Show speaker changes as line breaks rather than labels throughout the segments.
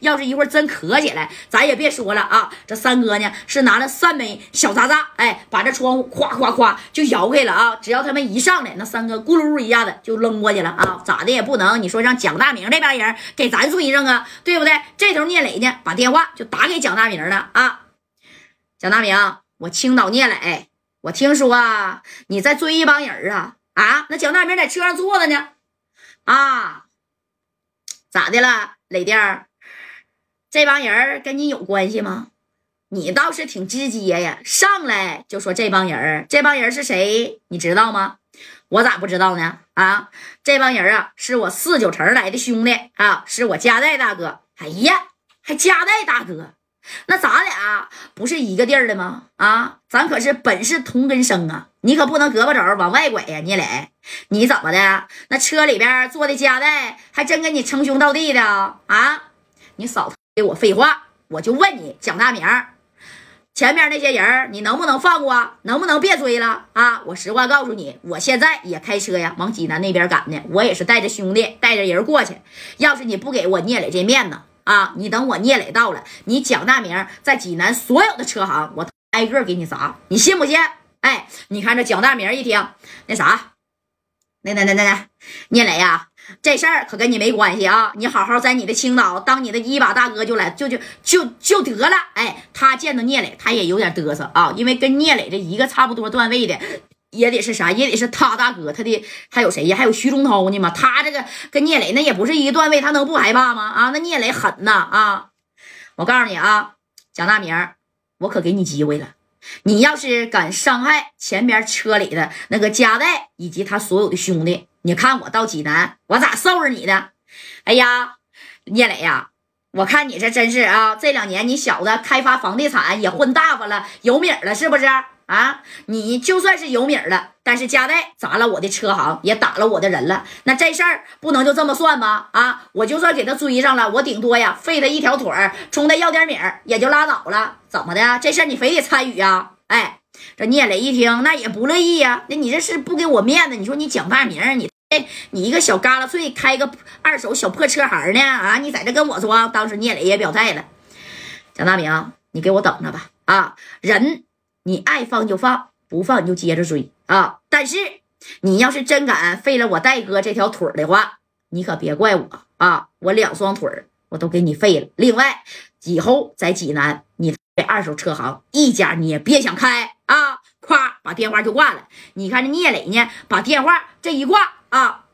要是一会儿真咳起来，咱也别说了啊！这三哥呢是拿了三枚小渣渣，哎，把这窗户夸夸夸就摇开了啊！只要他们一上来，那三哥咕噜一下子就扔过去了啊！咋的也不能，你说让蒋大明这帮人给咱追上啊，对不对？这头聂磊呢，把电话就打给蒋大明了啊！蒋大明，我青岛聂磊，我听说啊你在追一帮人啊啊！那蒋大明在车上坐着呢啊，咋的了，磊弟？这帮人跟你有关系吗？你倒是挺直接呀，上来就说这帮人这帮人是谁？你知道吗？我咋不知道呢？啊，这帮人啊，是我四九城来的兄弟啊，是我家代大哥。哎呀，还家代大哥，那咱俩不是一个地儿的吗？啊，咱可是本是同根生啊！你可不能胳膊肘往外拐呀，聂磊，你怎么的？那车里边坐的家代还真跟你称兄道弟的啊？你嫂子给我废话，我就问你，蒋大明，前面那些人你能不能放过？能不能别追了啊？我实话告诉你，我现在也开车呀，往济南那边赶呢。我也是带着兄弟，带着人过去。要是你不给我聂磊这面子啊，你等我聂磊到了，你蒋大明在济南所有的车行，我挨个给你砸，你信不信？哎，你看这蒋大明一听，那啥，那那那那那，聂磊呀。这事儿可跟你没关系啊！你好好在你的青岛当你的一把大哥就来就就就就得了。哎，他见到聂磊，他也有点嘚瑟啊，因为跟聂磊这一个差不多段位的，也得是啥，也得是他大哥。他的还有谁呀？还有徐忠涛呢嘛？他这个跟聂磊那也不是一个段位，他能不害怕吗？啊，那聂磊狠呐啊！我告诉你啊，蒋大明，我可给你机会了。你要是敢伤害前边车里的那个加代以及他所有的兄弟。你看我到济南，我咋收拾你的？哎呀，聂磊呀，我看你这真是啊！这两年你小子开发房地产也混大发了，有米了是不是啊？你就算是有米了，但是加代砸了我的车行，也打了我的人了，那这事儿不能就这么算吧？啊，我就算给他追上了，我顶多呀废他一条腿儿，冲他要点米儿也就拉倒了，怎么的？这事儿你非得参与呀？哎，这聂磊一听，那也不乐意呀。那你这是不给我面子？你说你蒋大明，你。你一个小旮旯碎，开个二手小破车行呢？啊，你在这跟我装？当时聂磊也表态了，蒋大明，你给我等着吧！啊，人你爱放就放，不放你就接着追啊！但是你要是真敢废了我戴哥这条腿的话，你可别怪我啊！我两双腿我都给你废了。另外，以后在济南，你这二手车行一家你也别想开啊！咵，把电话就挂了。你看这聂磊呢，把电话这一挂。啊！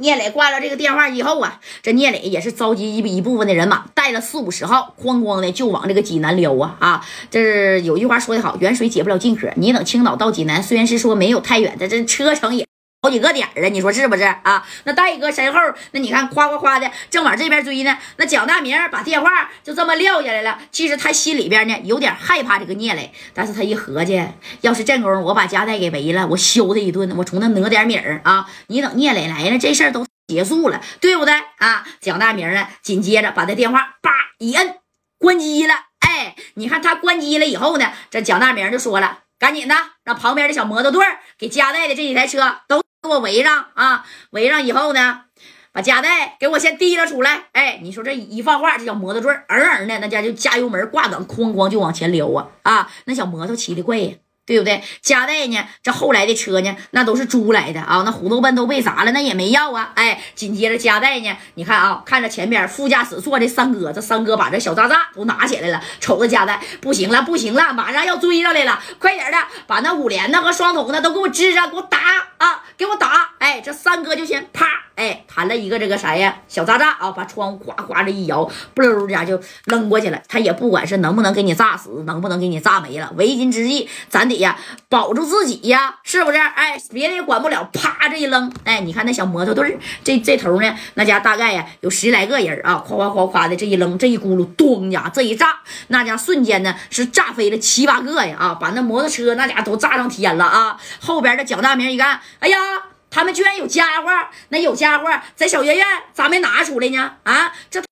聂磊挂了这个电话以后啊，这聂磊也是召集一一部分的人马，带了四五十号，哐哐的就往这个济南撩啊！啊，这是有句话说的好，远水解不了近渴。你等青岛到济南，虽然是说没有太远，但这车程也。好几个点儿啊，你说是不是啊？那戴哥身后，那你看夸夸夸的正往这边追呢。那蒋大明把电话就这么撂下来了。其实他心里边呢有点害怕这个聂磊，但是他一合计，要是这功夫我把加代给围了，我削他一顿，我从那讹点米儿啊。你等聂磊来了，这事儿都结束了，对不对啊？蒋大明呢，紧接着把这电话叭一摁，关机了。哎，你看他关机了以后呢，这蒋大明就说了，赶紧的让旁边的小摩托队给加代的这几台车都。给我围上啊！围上以后呢，把夹带给我先提了出来。哎，你说这一放话，这小摩托坠儿嗯的，那家就加油门挂档，哐哐就往前撩啊啊！那小摩托骑的快呀。对不对？加代呢？这后来的车呢？那都是租来的啊！那虎头奔都被砸了，那也没要啊！哎，紧接着加代呢？你看啊，看着前边副驾驶坐的三哥，这三哥把这小渣渣都拿起来了，瞅着加代，不行了，不行了，马上要追上来了！快点的，把那五连的和双筒的都给我支上，给我打啊！给我打！哎，这三哥就先啪，哎，弹了一个这个啥呀？小炸炸啊，把窗户哗哗这一摇，不溜家就扔过去了。他也不管是能不能给你炸死，能不能给你炸没了，为今之计，咱得。呀，保住自己呀，是不是？哎，别人也管不了，啪这一扔，哎，你看那小摩托队这这头呢，那家大概呀有十来个人啊，夸夸夸夸的这一扔，这一咕噜，咚家这一炸，那家瞬间呢是炸飞了七八个呀，啊，把那摩托车那家都炸上天了啊！后边的蒋大明一看，哎呀，他们居然有家伙，那有家伙在小院院咋没拿出来呢？啊，这。